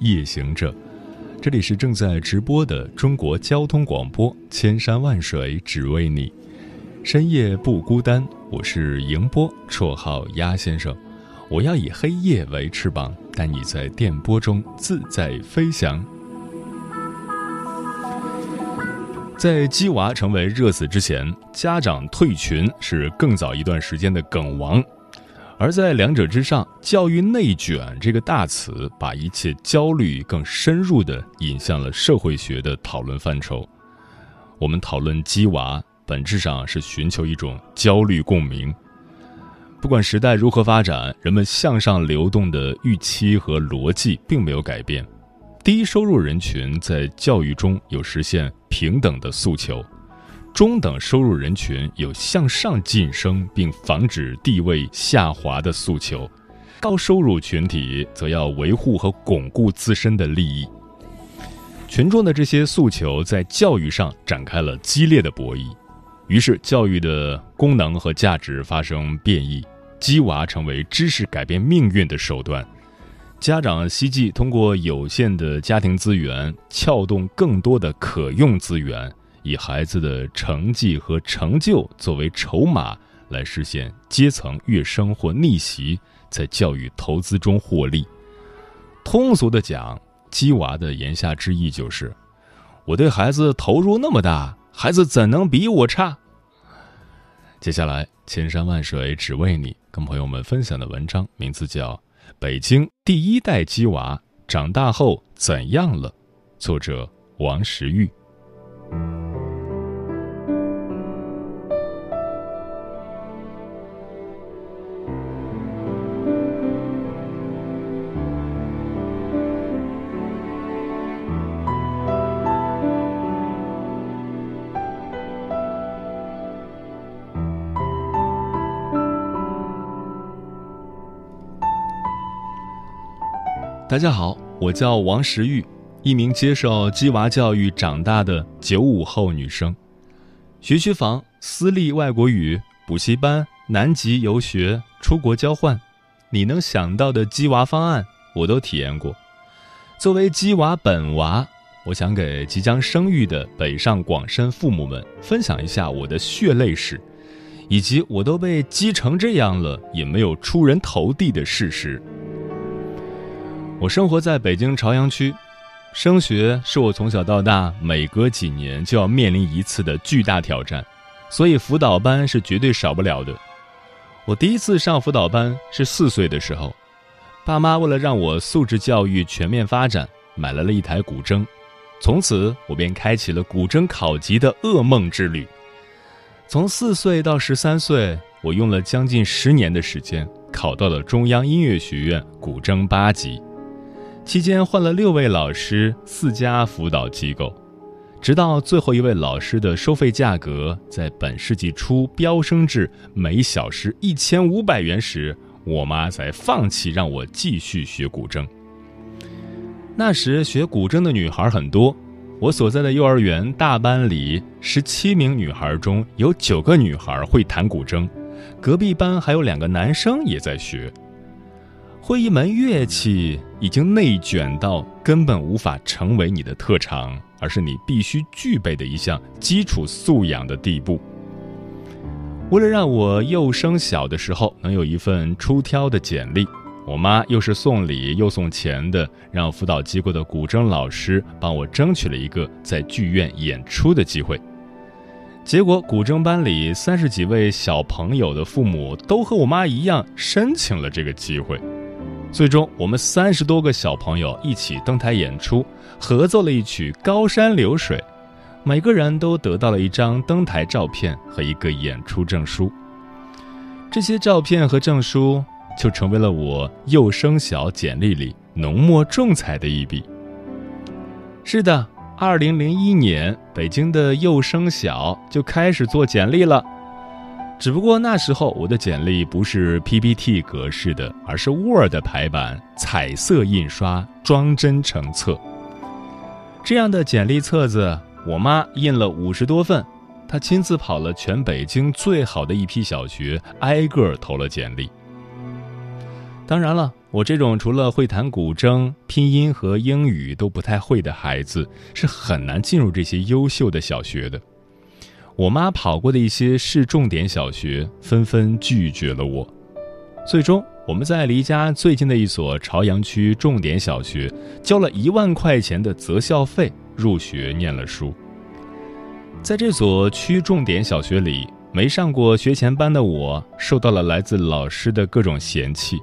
夜行者，这里是正在直播的中国交通广播，千山万水只为你，深夜不孤单。我是迎波，绰号鸭先生。我要以黑夜为翅膀，带你在电波中自在飞翔。在鸡娃成为热词之前，家长退群是更早一段时间的梗王。而在两者之上，“教育内卷”这个大词把一切焦虑更深入地引向了社会学的讨论范畴。我们讨论鸡娃，本质上是寻求一种焦虑共鸣。不管时代如何发展，人们向上流动的预期和逻辑并没有改变。低收入人群在教育中有实现平等的诉求。中等收入人群有向上晋升并防止地位下滑的诉求，高收入群体则要维护和巩固自身的利益。群众的这些诉求在教育上展开了激烈的博弈，于是教育的功能和价值发生变异，鸡娃成为知识改变命运的手段。家长希冀通过有限的家庭资源，撬动更多的可用资源。以孩子的成绩和成就作为筹码，来实现阶层跃升或逆袭，在教育投资中获利。通俗的讲，鸡娃的言下之意就是：我对孩子投入那么大，孩子怎能比我差？接下来，千山万水只为你，跟朋友们分享的文章名字叫《北京第一代鸡娃长大后怎样了》，作者王石玉。大家好，我叫王石玉，一名接受鸡娃教育长大的九五后女生。学区房、私立外国语补习班、南极游学、出国交换，你能想到的鸡娃方案，我都体验过。作为鸡娃本娃，我想给即将生育的北上广深父母们分享一下我的血泪史，以及我都被鸡成这样了也没有出人头地的事实。我生活在北京朝阳区，升学是我从小到大每隔几年就要面临一次的巨大挑战，所以辅导班是绝对少不了的。我第一次上辅导班是四岁的时候，爸妈为了让我素质教育全面发展，买来了一台古筝，从此我便开启了古筝考级的噩梦之旅。从四岁到十三岁，我用了将近十年的时间，考到了中央音乐学院古筝八级。期间换了六位老师，四家辅导机构，直到最后一位老师的收费价格在本世纪初飙升至每小时一千五百元时，我妈才放弃让我继续学古筝。那时学古筝的女孩很多，我所在的幼儿园大班里十七名女孩中有九个女孩会弹古筝，隔壁班还有两个男生也在学。会一门乐器已经内卷到根本无法成为你的特长，而是你必须具备的一项基础素养的地步。为了让我幼升小的时候能有一份出挑的简历，我妈又是送礼又送钱的，让辅导机构的古筝老师帮我争取了一个在剧院演出的机会。结果，古筝班里三十几位小朋友的父母都和我妈一样申请了这个机会。最终，我们三十多个小朋友一起登台演出，合奏了一曲《高山流水》，每个人都得到了一张登台照片和一个演出证书。这些照片和证书就成为了我幼升小简历里浓墨重彩的一笔。是的，二零零一年，北京的幼升小就开始做简历了。只不过那时候我的简历不是 PPT 格式的，而是 Word 排版、彩色印刷、装帧成册。这样的简历册子，我妈印了五十多份，她亲自跑了全北京最好的一批小学，挨个投了简历。当然了，我这种除了会弹古筝、拼音和英语都不太会的孩子，是很难进入这些优秀的小学的。我妈跑过的一些市重点小学纷纷拒绝了我，最终我们在离家最近的一所朝阳区重点小学交了一万块钱的择校费入学念了书。在这所区重点小学里，没上过学前班的我受到了来自老师的各种嫌弃，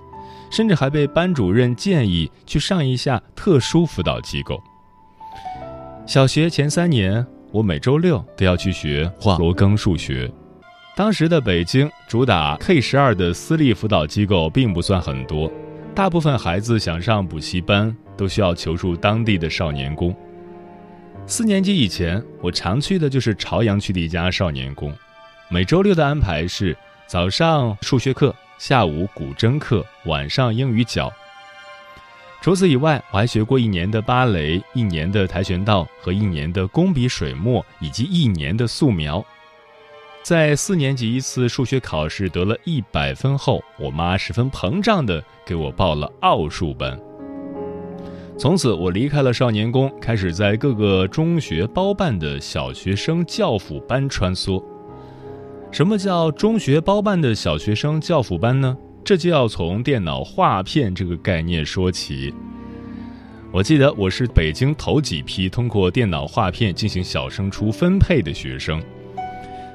甚至还被班主任建议去上一下特殊辅导机构。小学前三年。我每周六都要去学华罗庚数学。当时的北京主打 K 十二的私立辅导机构并不算很多，大部分孩子想上补习班都需要求助当地的少年宫。四年级以前，我常去的就是朝阳区的一家少年宫。每周六的安排是早上数学课，下午古筝课，晚上英语角。除此以外，我还学过一年的芭蕾，一年的跆拳道和一年的工笔水墨，以及一年的素描。在四年级一次数学考试得了一百分后，我妈十分膨胀地给我报了奥数班。从此，我离开了少年宫，开始在各个中学包办的小学生教辅班穿梭。什么叫中学包办的小学生教辅班呢？这就要从电脑画片这个概念说起。我记得我是北京头几批通过电脑画片进行小升初分配的学生。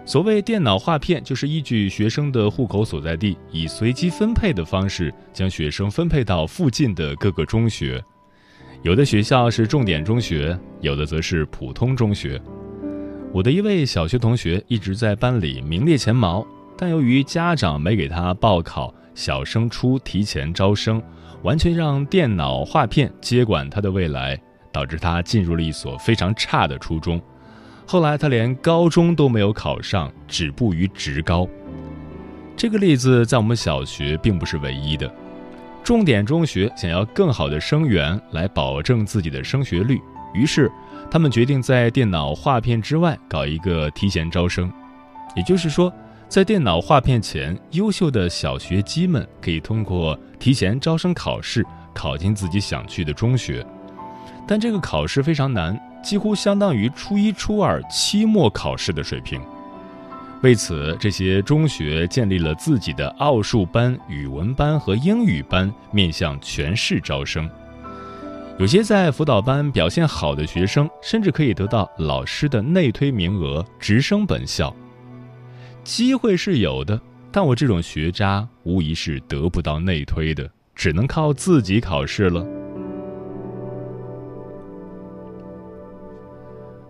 所谓电脑画片，就是依据学生的户口所在地，以随机分配的方式将学生分配到附近的各个中学。有的学校是重点中学，有的则是普通中学。我的一位小学同学一直在班里名列前茅，但由于家长没给他报考。小升初提前招生，完全让电脑画片接管他的未来，导致他进入了一所非常差的初中。后来他连高中都没有考上，止步于职高。这个例子在我们小学并不是唯一的。重点中学想要更好的生源来保证自己的升学率，于是他们决定在电脑画片之外搞一个提前招生，也就是说。在电脑画片前，优秀的小学鸡们可以通过提前招生考试考进自己想去的中学，但这个考试非常难，几乎相当于初一、初二期末考试的水平。为此，这些中学建立了自己的奥数班、语文班和英语班，面向全市招生。有些在辅导班表现好的学生，甚至可以得到老师的内推名额，直升本校。机会是有的，但我这种学渣无疑是得不到内推的，只能靠自己考试了。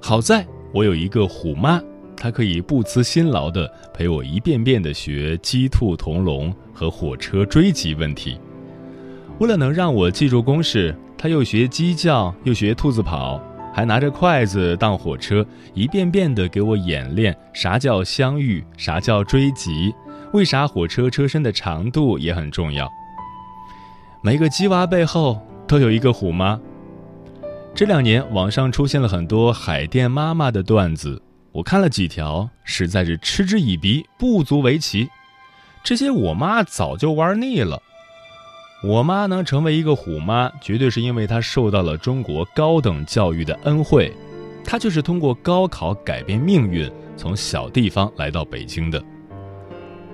好在我有一个虎妈，她可以不辞辛劳的陪我一遍遍的学鸡兔同笼和火车追击问题。为了能让我记住公式，她又学鸡叫，又学兔子跑。还拿着筷子当火车，一遍遍地给我演练啥叫相遇，啥叫追击，为啥火车车身的长度也很重要。每个鸡娃背后都有一个虎妈。这两年网上出现了很多海淀妈妈的段子，我看了几条，实在是嗤之以鼻，不足为奇。这些我妈早就玩腻了。我妈能成为一个虎妈，绝对是因为她受到了中国高等教育的恩惠。她就是通过高考改变命运，从小地方来到北京的。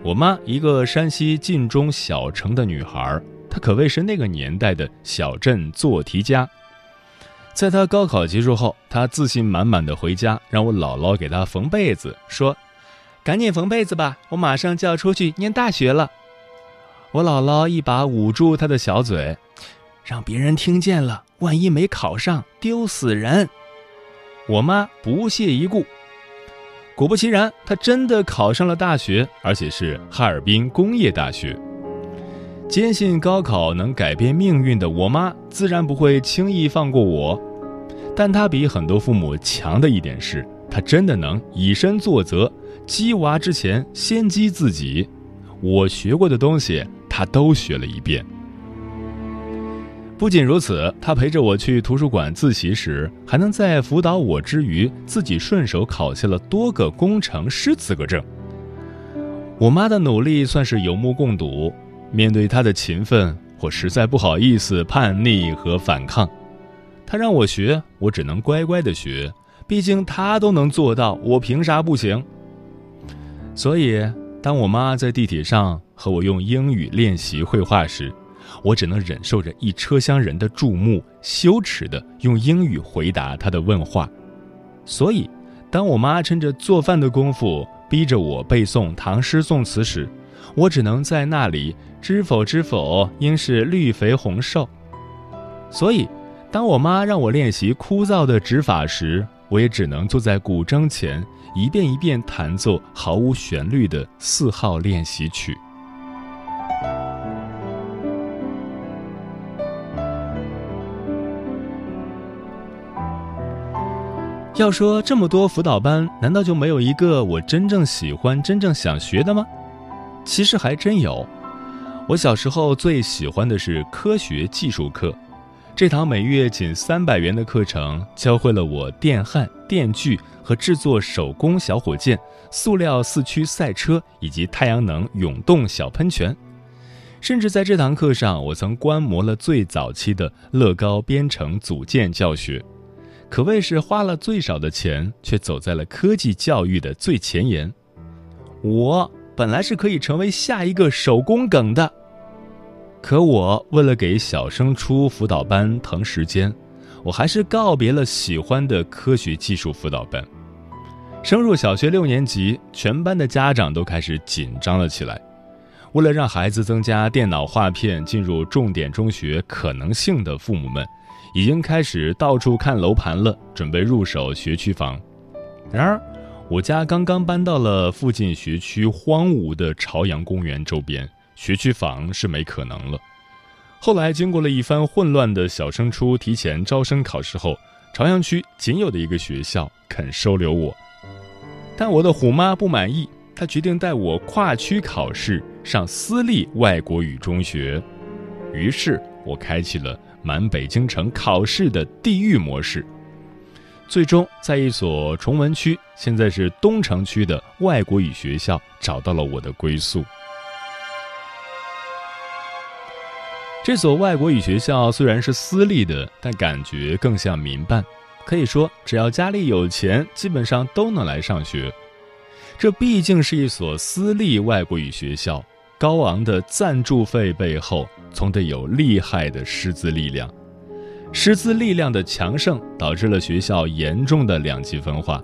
我妈一个山西晋中小城的女孩，她可谓是那个年代的小镇做题家。在她高考结束后，她自信满满的回家，让我姥姥给她缝被子，说：“赶紧缝被子吧，我马上就要出去念大学了。”我姥姥一把捂住他的小嘴，让别人听见了，万一没考上，丢死人。我妈不屑一顾。果不其然，她真的考上了大学，而且是哈尔滨工业大学。坚信高考能改变命运的我妈，自然不会轻易放过我。但她比很多父母强的一点是，她真的能以身作则，鸡娃之前先激自己。我学过的东西，他都学了一遍。不仅如此，他陪着我去图书馆自习时，还能在辅导我之余，自己顺手考下了多个工程师资格证。我妈的努力算是有目共睹。面对他的勤奋，我实在不好意思叛逆和反抗。他让我学，我只能乖乖的学。毕竟他都能做到，我凭啥不行？所以，当我妈在地铁上和我用英语练习绘画时，我只能忍受着一车厢人的注目，羞耻的用英语回答他的问话。所以，当我妈趁着做饭的功夫逼着我背诵唐诗宋词时，我只能在那里。知否知否，应是绿肥红瘦。所以，当我妈让我练习枯燥的指法时，我也只能坐在古筝前，一遍一遍弹奏毫无旋律的四号练习曲。要说这么多辅导班，难道就没有一个我真正喜欢、真正想学的吗？其实还真有。我小时候最喜欢的是科学技术课，这堂每月仅三百元的课程，教会了我电焊、电锯和制作手工小火箭、塑料四驱赛车以及太阳能永动小喷泉。甚至在这堂课上，我曾观摩了最早期的乐高编程组件教学，可谓是花了最少的钱，却走在了科技教育的最前沿。我。本来是可以成为下一个手工梗的，可我为了给小升初辅导班腾时间，我还是告别了喜欢的科学技术辅导班。升入小学六年级，全班的家长都开始紧张了起来。为了让孩子增加电脑画片进入重点中学可能性的父母们，已经开始到处看楼盘了，准备入手学区房。然而，我家刚刚搬到了附近学区荒芜的朝阳公园周边，学区房是没可能了。后来经过了一番混乱的小升初提前招生考试后，朝阳区仅有的一个学校肯收留我，但我的虎妈不满意，她决定带我跨区考试上私立外国语中学。于是我开启了满北京城考试的地狱模式。最终，在一所崇文区（现在是东城区）的外国语学校找到了我的归宿。这所外国语学校虽然是私立的，但感觉更像民办。可以说，只要家里有钱，基本上都能来上学。这毕竟是一所私立外国语学校，高昂的赞助费背后，总得有厉害的师资力量。师资力量的强盛导致了学校严重的两极分化，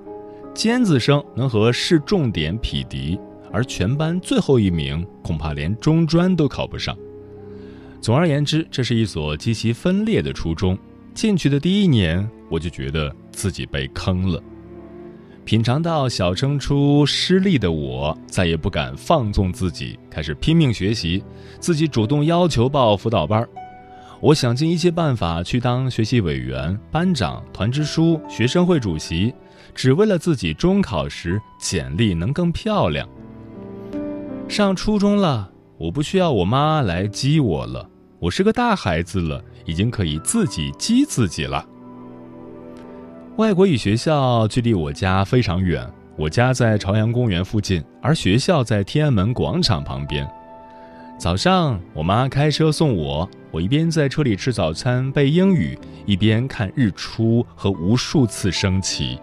尖子生能和市重点匹敌，而全班最后一名恐怕连中专都考不上。总而言之，这是一所极其分裂的初中。进去的第一年，我就觉得自己被坑了。品尝到小升初失利的我，再也不敢放纵自己，开始拼命学习，自己主动要求报辅导班。我想尽一切办法去当学习委员、班长、团支书、学生会主席，只为了自己中考时简历能更漂亮。上初中了，我不需要我妈来激我了，我是个大孩子了，已经可以自己激自己了。外国语学校距离我家非常远，我家在朝阳公园附近，而学校在天安门广场旁边。早上，我妈开车送我，我一边在车里吃早餐背英语，一边看日出和无数次升旗。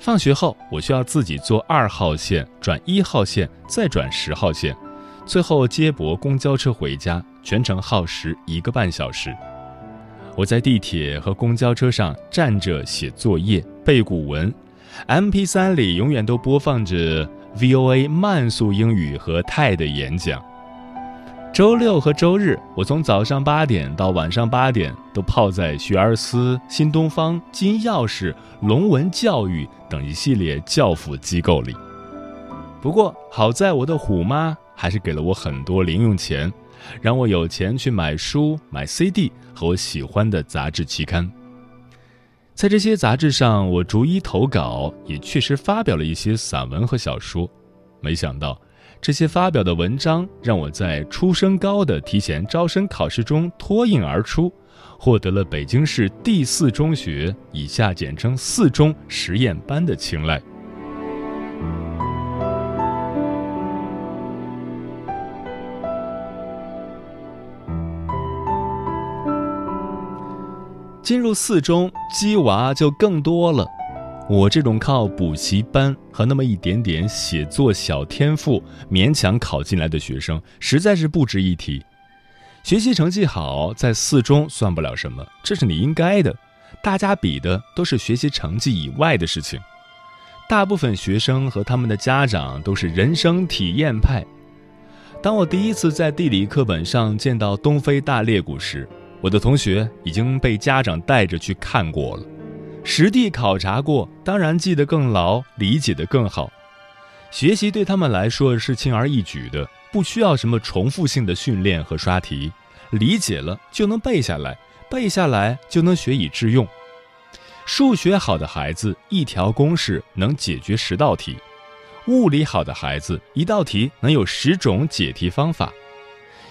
放学后，我需要自己坐二号线转一号线，再转十号线，最后接驳公交车回家，全程耗时一个半小时。我在地铁和公交车上站着写作业、背古文，MP3 里永远都播放着 VOA 慢速英语和泰的演讲。周六和周日，我从早上八点到晚上八点都泡在学而思、新东方、金钥匙、龙文教育等一系列教辅机构里。不过好在我的虎妈还是给了我很多零用钱，让我有钱去买书、买 CD 和我喜欢的杂志期刊。在这些杂志上，我逐一投稿，也确实发表了一些散文和小说。没想到，这些发表的文章让我在初升高的提前招生考试中脱颖而出，获得了北京市第四中学（以下简称四中）实验班的青睐。进入四中，鸡娃就更多了。我这种靠补习班和那么一点点写作小天赋勉强考进来的学生，实在是不值一提。学习成绩好，在四中算不了什么，这是你应该的。大家比的都是学习成绩以外的事情。大部分学生和他们的家长都是人生体验派。当我第一次在地理课本上见到东非大裂谷时，我的同学已经被家长带着去看过了，实地考察过，当然记得更牢，理解的更好。学习对他们来说是轻而易举的，不需要什么重复性的训练和刷题，理解了就能背下来，背下来就能学以致用。数学好的孩子，一条公式能解决十道题；物理好的孩子，一道题能有十种解题方法。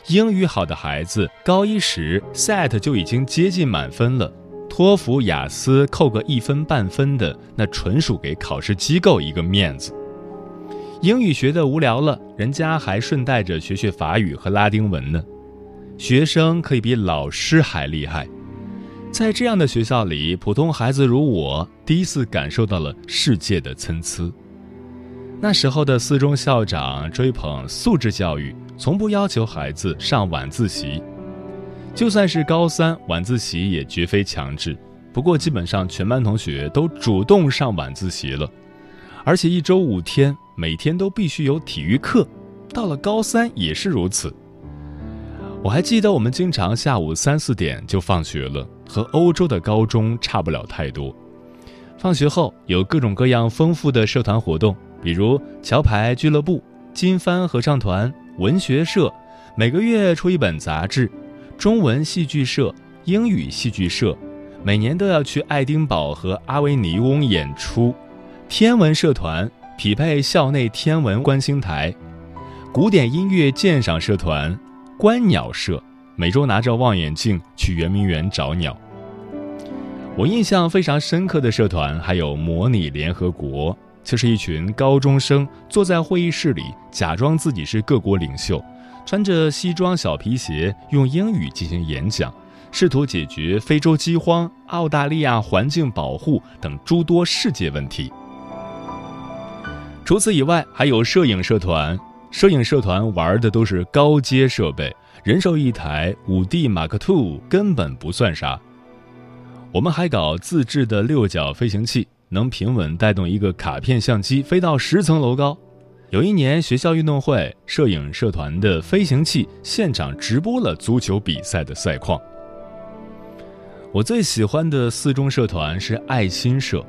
英语好的孩子，高一时 SAT 就已经接近满分了，托福、雅思扣个一分半分的，那纯属给考试机构一个面子。英语学的无聊了，人家还顺带着学学法语和拉丁文呢。学生可以比老师还厉害，在这样的学校里，普通孩子如我，第一次感受到了世界的参差。那时候的四中校长追捧素质教育。从不要求孩子上晚自习，就算是高三晚自习也绝非强制。不过基本上全班同学都主动上晚自习了，而且一周五天，每天都必须有体育课。到了高三也是如此。我还记得我们经常下午三四点就放学了，和欧洲的高中差不了太多。放学后有各种各样丰富的社团活动，比如桥牌俱乐部、金帆合唱团。文学社每个月出一本杂志，中文戏剧社、英语戏剧社每年都要去爱丁堡和阿维尼翁演出。天文社团匹配校内天文观星台，古典音乐鉴赏社团观鸟社每周拿着望远镜去圆明园找鸟。我印象非常深刻的社团还有模拟联合国。就是一群高中生坐在会议室里，假装自己是各国领袖，穿着西装小皮鞋，用英语进行演讲，试图解决非洲饥荒、澳大利亚环境保护等诸多世界问题。除此以外，还有摄影社团，摄影社团玩的都是高阶设备，人手一台五 D Mark II 根本不算啥。我们还搞自制的六角飞行器。能平稳带动一个卡片相机飞到十层楼高。有一年学校运动会，摄影社团的飞行器现场直播了足球比赛的赛况。我最喜欢的四中社团是爱心社，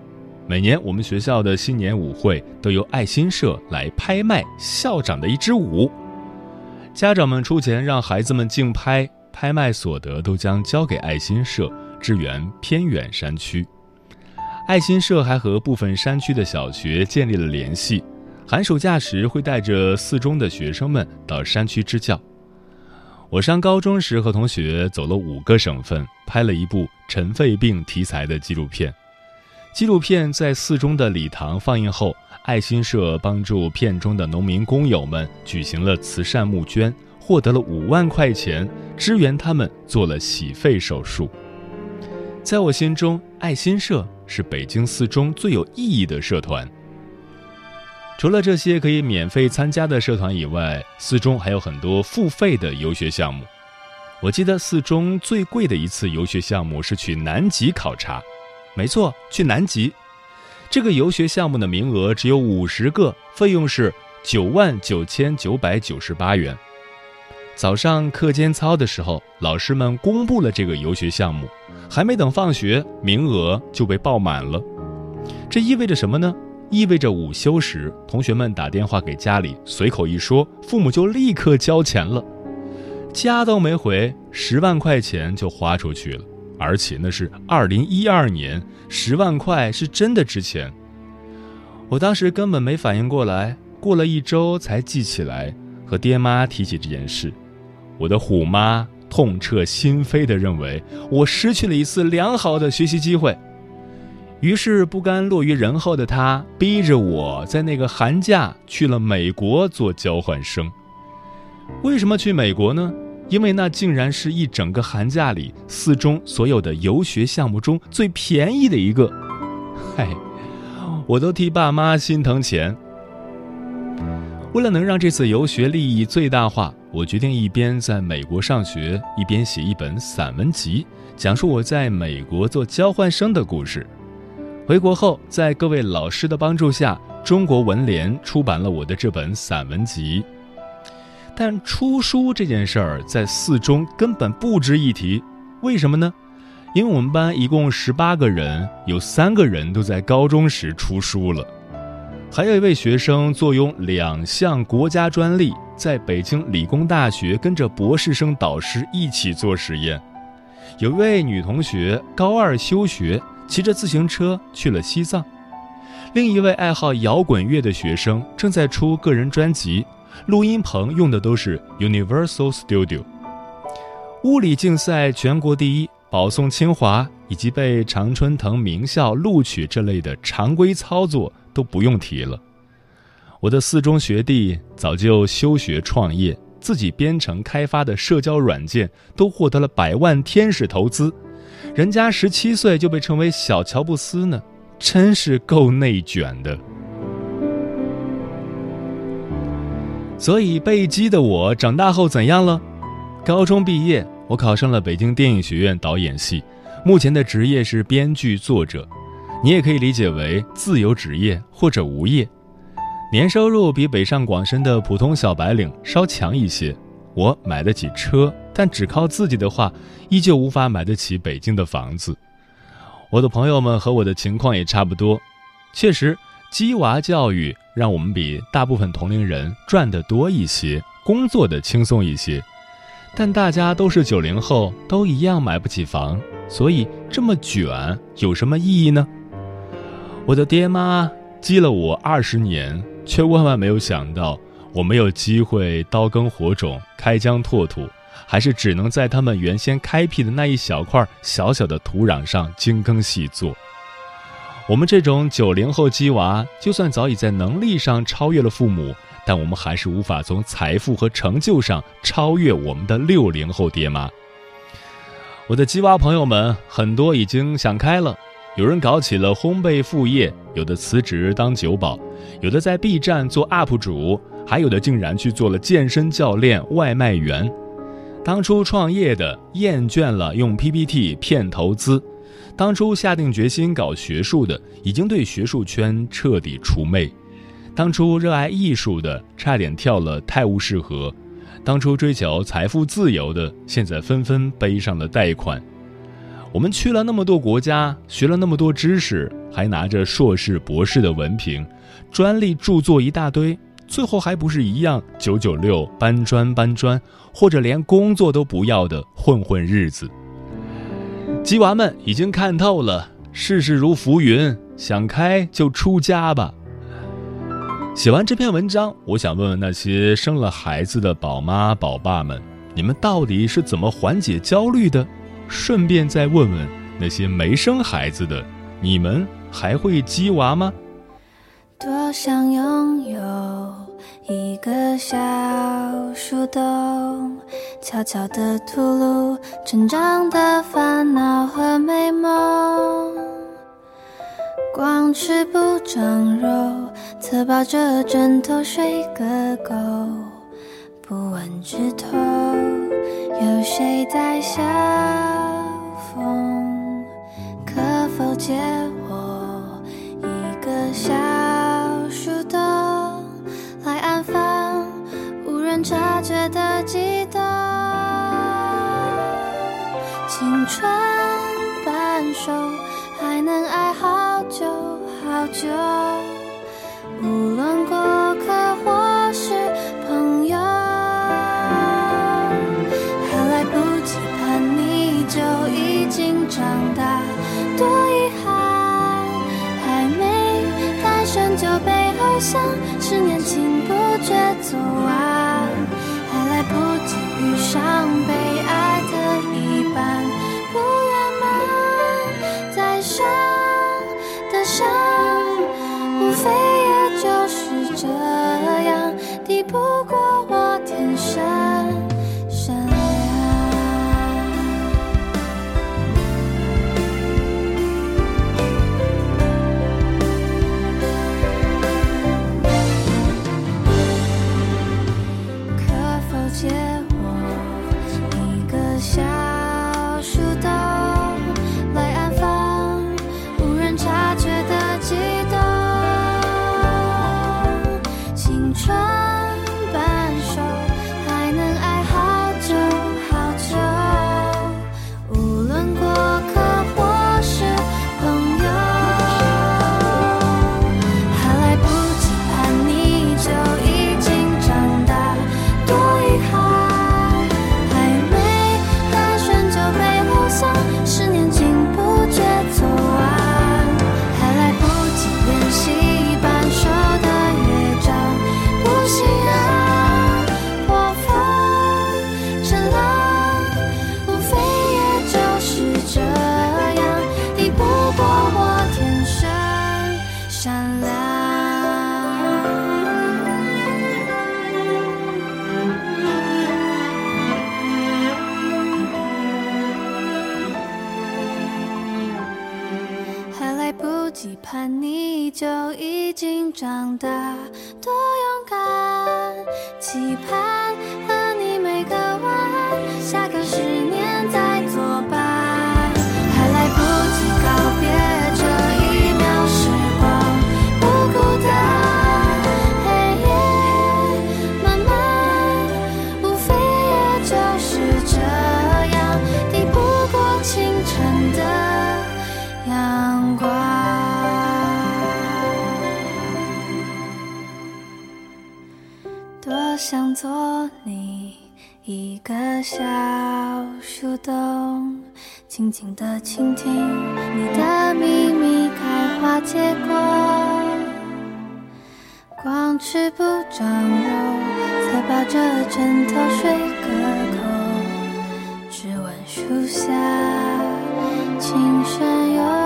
每年我们学校的新年舞会都由爱心社来拍卖校长的一支舞，家长们出钱让孩子们竞拍，拍卖所得都将交给爱心社，支援偏远山区。爱心社还和部分山区的小学建立了联系，寒暑假时会带着四中的学生们到山区支教。我上高中时和同学走了五个省份，拍了一部尘肺病题材的纪录片。纪录片在四中的礼堂放映后，爱心社帮助片中的农民工友们举行了慈善募捐，获得了五万块钱，支援他们做了洗肺手术。在我心中，爱心社。是北京四中最有意义的社团。除了这些可以免费参加的社团以外，四中还有很多付费的游学项目。我记得四中最贵的一次游学项目是去南极考察，没错，去南极。这个游学项目的名额只有五十个，费用是九万九千九百九十八元。早上课间操的时候，老师们公布了这个游学项目，还没等放学，名额就被爆满了。这意味着什么呢？意味着午休时同学们打电话给家里，随口一说，父母就立刻交钱了。家都没回，十万块钱就花出去了，而且那是二零一二年，十万块是真的值钱。我当时根本没反应过来，过了一周才记起来，和爹妈提起这件事。我的虎妈痛彻心扉地认为我失去了一次良好的学习机会，于是不甘落于人后的她逼着我在那个寒假去了美国做交换生。为什么去美国呢？因为那竟然是一整个寒假里四中所有的游学项目中最便宜的一个。嗨，我都替爸妈心疼钱。为了能让这次游学利益最大化，我决定一边在美国上学，一边写一本散文集，讲述我在美国做交换生的故事。回国后，在各位老师的帮助下，中国文联出版了我的这本散文集。但出书这件事儿在四中根本不值一提，为什么呢？因为我们班一共十八个人，有三个人都在高中时出书了，还有一位学生坐拥两项国家专利，在北京理工大学跟着博士生导师一起做实验，有一位女同学高二休学，骑着自行车去了西藏，另一位爱好摇滚乐的学生正在出个人专辑。录音棚用的都是 Universal Studio。物理竞赛全国第一，保送清华以及被常春藤名校录取这类的常规操作都不用提了。我的四中学弟早就休学创业，自己编程开发的社交软件都获得了百万天使投资，人家十七岁就被称为小乔布斯呢，真是够内卷的。所以被激的我长大后怎样了？高中毕业，我考上了北京电影学院导演系，目前的职业是编剧作者，你也可以理解为自由职业或者无业。年收入比北上广深的普通小白领稍强一些。我买得起车，但只靠自己的话，依旧无法买得起北京的房子。我的朋友们和我的情况也差不多，确实。鸡娃教育让我们比大部分同龄人赚得多一些，工作的轻松一些，但大家都是九零后，都一样买不起房，所以这么卷有什么意义呢？我的爹妈激了我二十年，却万万没有想到我没有机会刀耕火种、开疆拓土，还是只能在他们原先开辟的那一小块小小的土壤上精耕细作。我们这种九零后鸡娃，就算早已在能力上超越了父母，但我们还是无法从财富和成就上超越我们的六零后爹妈。我的鸡娃朋友们很多已经想开了，有人搞起了烘焙副业，有的辞职当酒保，有的在 B 站做 UP 主，还有的竟然去做了健身教练、外卖员。当初创业的厌倦了用 PPT 骗投资。当初下定决心搞学术的，已经对学术圈彻底除魅；当初热爱艺术的，差点跳了泰晤士河；当初追求财富自由的，现在纷纷背上了贷款。我们去了那么多国家，学了那么多知识，还拿着硕士、博士的文凭，专利著作一大堆，最后还不是一样九九六搬砖搬砖，或者连工作都不要的混混日子。鸡娃们已经看透了，世事如浮云，想开就出家吧。写完这篇文章，我想问问那些生了孩子的宝妈宝爸们，你们到底是怎么缓解焦虑的？顺便再问问那些没生孩子的，你们还会鸡娃吗？多想拥有一个小树洞，悄悄地吐露成长的烦恼和美梦。光吃不长肉，侧抱着枕头睡个够。不问枝头有谁在笑风？可否借我一个小树洞，来安放无人察觉的悸动？青春半熟，还能爱好久好久，无论过。是年轻不觉走完还来不及遇上悲静静地倾听你的秘密开花结果。光吃不长肉才抱着枕头睡个够只闻树下琴声悠